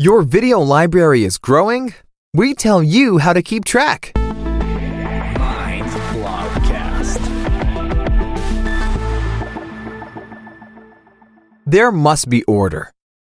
Your video library is growing? We tell you how to keep track. Mind Blogcast. There must be order.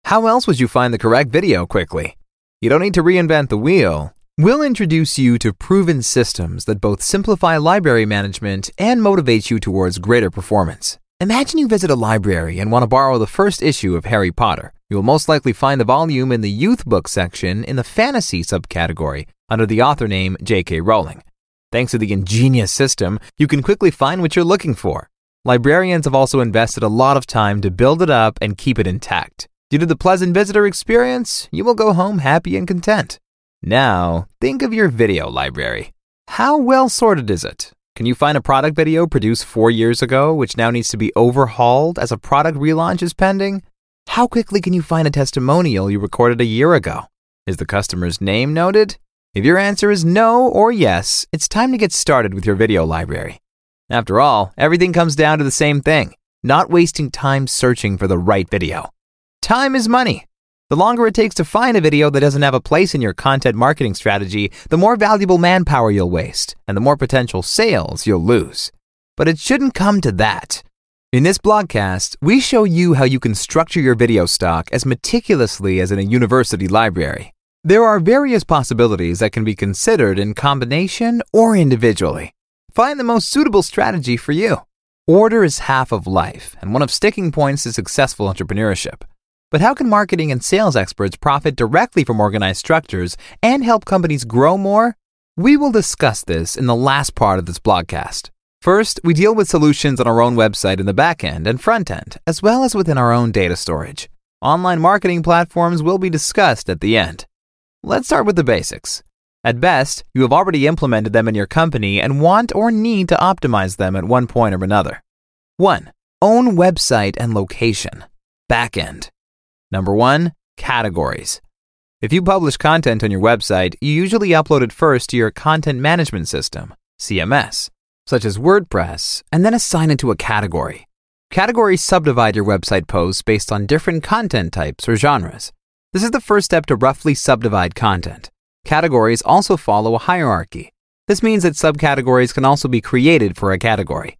How else would you find the correct video quickly? You don't need to reinvent the wheel. We'll introduce you to proven systems that both simplify library management and motivate you towards greater performance. Imagine you visit a library and want to borrow the first issue of Harry Potter. You will most likely find the volume in the youth book section in the fantasy subcategory under the author name J.K. Rowling. Thanks to the ingenious system, you can quickly find what you're looking for. Librarians have also invested a lot of time to build it up and keep it intact. Due to the pleasant visitor experience, you will go home happy and content. Now, think of your video library. How well sorted is it? Can you find a product video produced four years ago which now needs to be overhauled as a product relaunch is pending? How quickly can you find a testimonial you recorded a year ago? Is the customer's name noted? If your answer is no or yes, it's time to get started with your video library. After all, everything comes down to the same thing not wasting time searching for the right video. Time is money. The longer it takes to find a video that doesn't have a place in your content marketing strategy, the more valuable manpower you'll waste and the more potential sales you'll lose. But it shouldn't come to that. In this blogcast, we show you how you can structure your video stock as meticulously as in a university library. There are various possibilities that can be considered in combination or individually. Find the most suitable strategy for you. Order is half of life and one of sticking points to successful entrepreneurship. But how can marketing and sales experts profit directly from organized structures and help companies grow more? We will discuss this in the last part of this blogcast. First, we deal with solutions on our own website in the backend and front end, as well as within our own data storage. Online marketing platforms will be discussed at the end. Let's start with the basics. At best, you have already implemented them in your company and want or need to optimize them at one point or another. 1. Own website and location. Backend. Number one, categories. If you publish content on your website, you usually upload it first to your content management system, CMS, such as WordPress, and then assign it to a category. Categories subdivide your website posts based on different content types or genres. This is the first step to roughly subdivide content. Categories also follow a hierarchy. This means that subcategories can also be created for a category.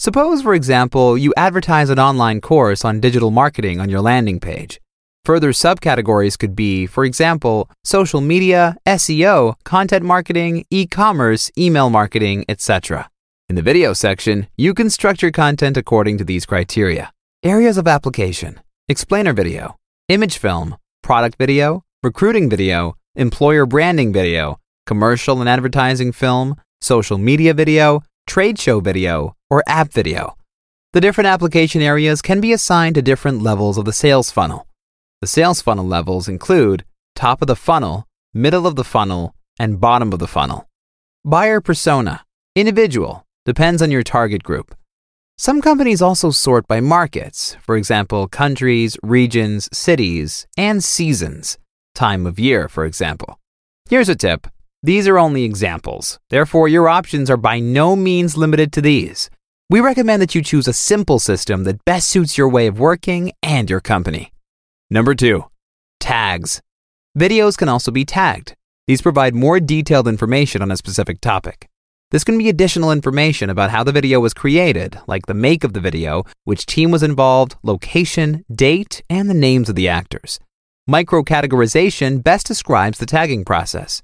Suppose, for example, you advertise an online course on digital marketing on your landing page. Further subcategories could be, for example, social media, SEO, content marketing, e commerce, email marketing, etc. In the video section, you can structure content according to these criteria. Areas of application, explainer video, image film, product video, recruiting video, employer branding video, commercial and advertising film, social media video, trade show video, or app video. The different application areas can be assigned to different levels of the sales funnel. The sales funnel levels include top of the funnel, middle of the funnel, and bottom of the funnel. Buyer persona, individual, depends on your target group. Some companies also sort by markets, for example, countries, regions, cities, and seasons, time of year, for example. Here's a tip these are only examples, therefore, your options are by no means limited to these. We recommend that you choose a simple system that best suits your way of working and your company. Number two, tags. Videos can also be tagged. These provide more detailed information on a specific topic. This can be additional information about how the video was created, like the make of the video, which team was involved, location, date, and the names of the actors. Microcategorization best describes the tagging process.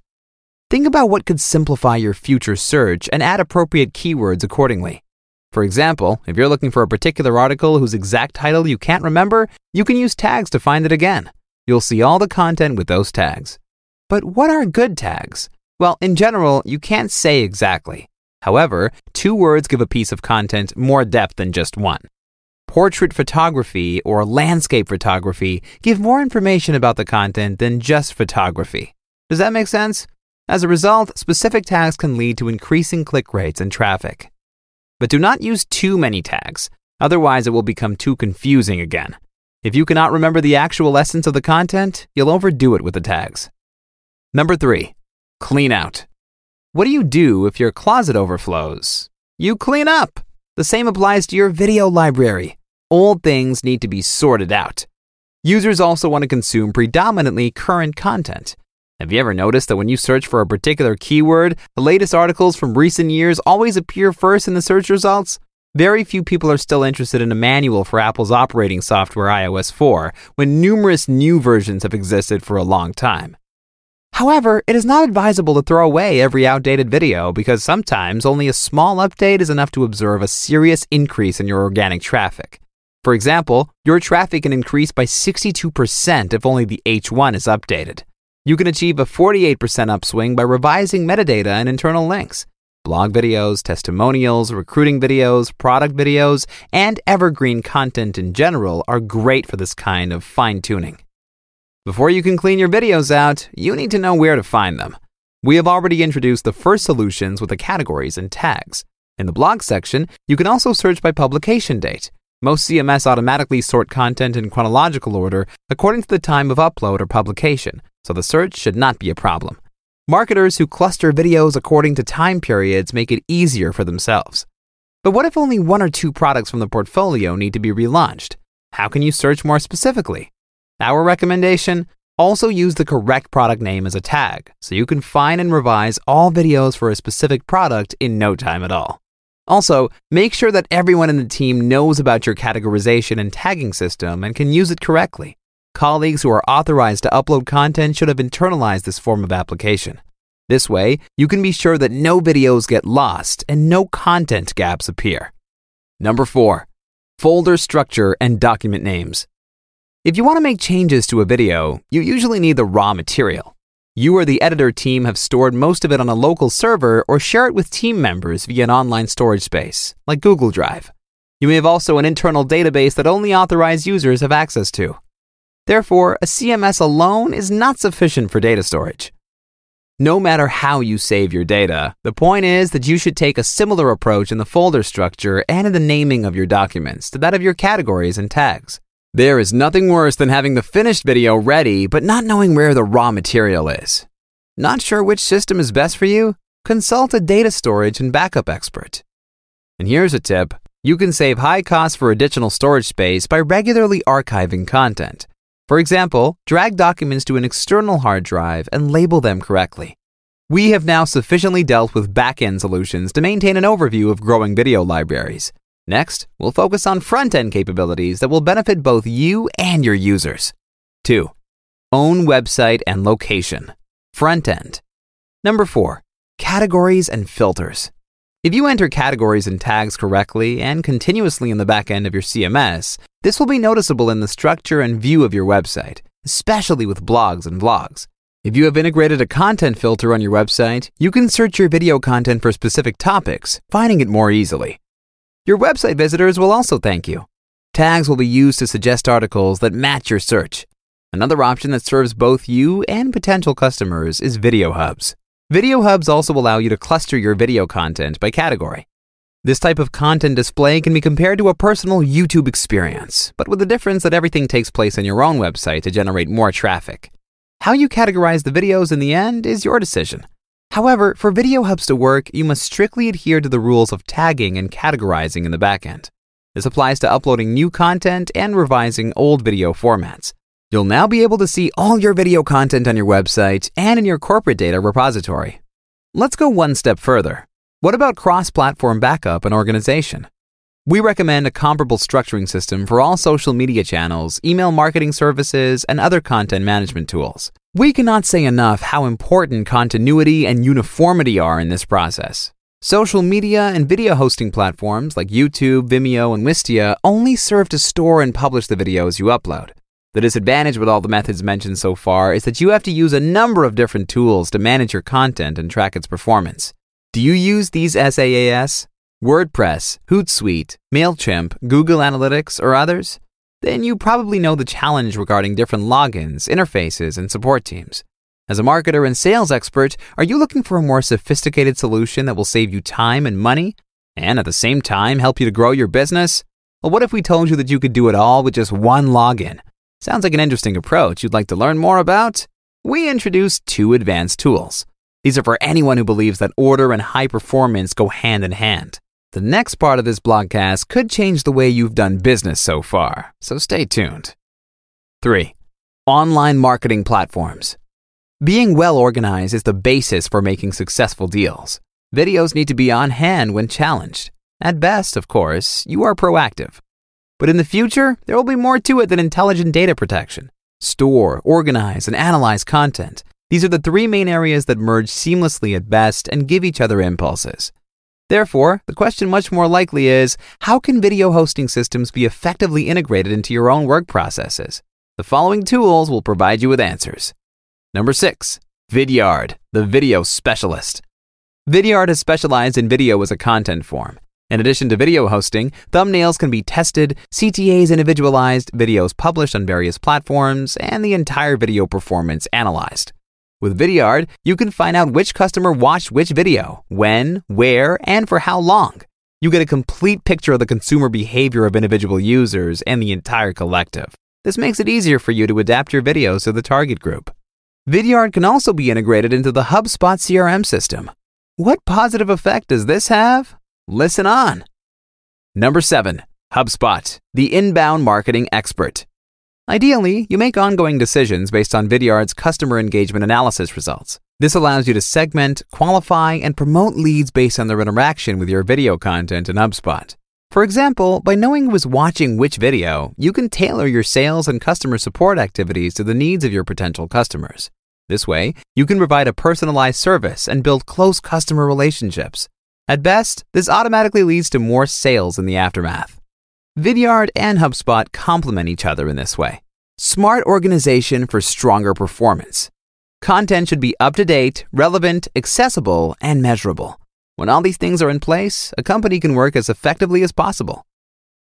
Think about what could simplify your future search and add appropriate keywords accordingly. For example, if you're looking for a particular article whose exact title you can't remember, you can use tags to find it again. You'll see all the content with those tags. But what are good tags? Well, in general, you can't say exactly. However, two words give a piece of content more depth than just one. Portrait photography or landscape photography give more information about the content than just photography. Does that make sense? As a result, specific tags can lead to increasing click rates and traffic. But do not use too many tags, otherwise, it will become too confusing again. If you cannot remember the actual essence of the content, you'll overdo it with the tags. Number three, clean out. What do you do if your closet overflows? You clean up. The same applies to your video library. Old things need to be sorted out. Users also want to consume predominantly current content. Have you ever noticed that when you search for a particular keyword, the latest articles from recent years always appear first in the search results? Very few people are still interested in a manual for Apple's operating software iOS 4 when numerous new versions have existed for a long time. However, it is not advisable to throw away every outdated video because sometimes only a small update is enough to observe a serious increase in your organic traffic. For example, your traffic can increase by 62% if only the H1 is updated. You can achieve a 48% upswing by revising metadata and internal links. Blog videos, testimonials, recruiting videos, product videos, and evergreen content in general are great for this kind of fine tuning. Before you can clean your videos out, you need to know where to find them. We have already introduced the first solutions with the categories and tags. In the blog section, you can also search by publication date. Most CMS automatically sort content in chronological order according to the time of upload or publication, so the search should not be a problem. Marketers who cluster videos according to time periods make it easier for themselves. But what if only one or two products from the portfolio need to be relaunched? How can you search more specifically? Our recommendation also use the correct product name as a tag so you can find and revise all videos for a specific product in no time at all. Also, make sure that everyone in the team knows about your categorization and tagging system and can use it correctly. Colleagues who are authorized to upload content should have internalized this form of application. This way, you can be sure that no videos get lost and no content gaps appear. Number 4. Folder structure and document names. If you want to make changes to a video, you usually need the raw material. You or the editor team have stored most of it on a local server or share it with team members via an online storage space, like Google Drive. You may have also an internal database that only authorized users have access to. Therefore, a CMS alone is not sufficient for data storage. No matter how you save your data, the point is that you should take a similar approach in the folder structure and in the naming of your documents to that of your categories and tags. There is nothing worse than having the finished video ready but not knowing where the raw material is. Not sure which system is best for you? Consult a data storage and backup expert. And here's a tip you can save high costs for additional storage space by regularly archiving content. For example, drag documents to an external hard drive and label them correctly. We have now sufficiently dealt with back-end solutions to maintain an overview of growing video libraries. Next, we'll focus on front end capabilities that will benefit both you and your users. 2. Own website and location. Front end. Number 4. Categories and filters. If you enter categories and tags correctly and continuously in the back end of your CMS, this will be noticeable in the structure and view of your website, especially with blogs and vlogs. If you have integrated a content filter on your website, you can search your video content for specific topics, finding it more easily. Your website visitors will also thank you. Tags will be used to suggest articles that match your search. Another option that serves both you and potential customers is Video Hubs. Video Hubs also allow you to cluster your video content by category. This type of content display can be compared to a personal YouTube experience, but with the difference that everything takes place on your own website to generate more traffic. How you categorize the videos in the end is your decision. However, for Video Hubs to work, you must strictly adhere to the rules of tagging and categorizing in the backend. This applies to uploading new content and revising old video formats. You'll now be able to see all your video content on your website and in your corporate data repository. Let's go one step further. What about cross platform backup and organization? We recommend a comparable structuring system for all social media channels, email marketing services, and other content management tools. We cannot say enough how important continuity and uniformity are in this process. Social media and video hosting platforms like YouTube, Vimeo, and Wistia only serve to store and publish the videos you upload. The disadvantage with all the methods mentioned so far is that you have to use a number of different tools to manage your content and track its performance. Do you use these SaaS? WordPress, Hootsuite, MailChimp, Google Analytics, or others? then you probably know the challenge regarding different logins, interfaces, and support teams. As a marketer and sales expert, are you looking for a more sophisticated solution that will save you time and money, and at the same time help you to grow your business? Well, what if we told you that you could do it all with just one login? Sounds like an interesting approach you'd like to learn more about? We introduce two advanced tools. These are for anyone who believes that order and high performance go hand in hand. The next part of this blogcast could change the way you've done business so far, so stay tuned. 3. Online marketing platforms. Being well organized is the basis for making successful deals. Videos need to be on hand when challenged. At best, of course, you are proactive. But in the future, there will be more to it than intelligent data protection. Store, organize, and analyze content. These are the three main areas that merge seamlessly at best and give each other impulses. Therefore, the question much more likely is how can video hosting systems be effectively integrated into your own work processes? The following tools will provide you with answers. Number 6. Vidyard, the video specialist. Vidyard has specialized in video as a content form. In addition to video hosting, thumbnails can be tested, CTAs individualized, videos published on various platforms, and the entire video performance analyzed. With Vidyard, you can find out which customer watched which video, when, where, and for how long. You get a complete picture of the consumer behavior of individual users and the entire collective. This makes it easier for you to adapt your videos to the target group. Vidyard can also be integrated into the HubSpot CRM system. What positive effect does this have? Listen on. Number 7. HubSpot, the inbound marketing expert. Ideally, you make ongoing decisions based on Vidyard's customer engagement analysis results. This allows you to segment, qualify, and promote leads based on their interaction with your video content in HubSpot. For example, by knowing who is watching which video, you can tailor your sales and customer support activities to the needs of your potential customers. This way, you can provide a personalized service and build close customer relationships. At best, this automatically leads to more sales in the aftermath. Vidyard and HubSpot complement each other in this way. Smart organization for stronger performance. Content should be up to date, relevant, accessible, and measurable. When all these things are in place, a company can work as effectively as possible.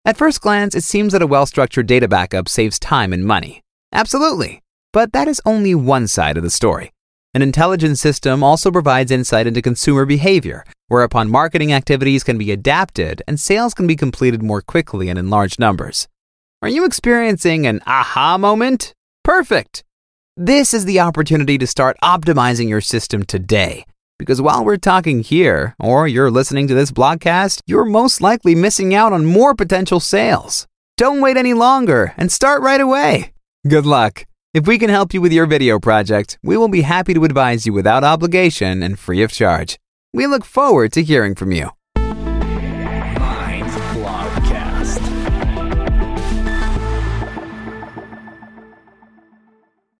At first glance, it seems that a well structured data backup saves time and money. Absolutely. But that is only one side of the story. An intelligence system also provides insight into consumer behavior, whereupon marketing activities can be adapted and sales can be completed more quickly and in large numbers. Are you experiencing an aha moment? Perfect! This is the opportunity to start optimizing your system today. Because while we're talking here, or you're listening to this blogcast, you're most likely missing out on more potential sales. Don't wait any longer and start right away. Good luck. If we can help you with your video project, we will be happy to advise you without obligation and free of charge. We look forward to hearing from you.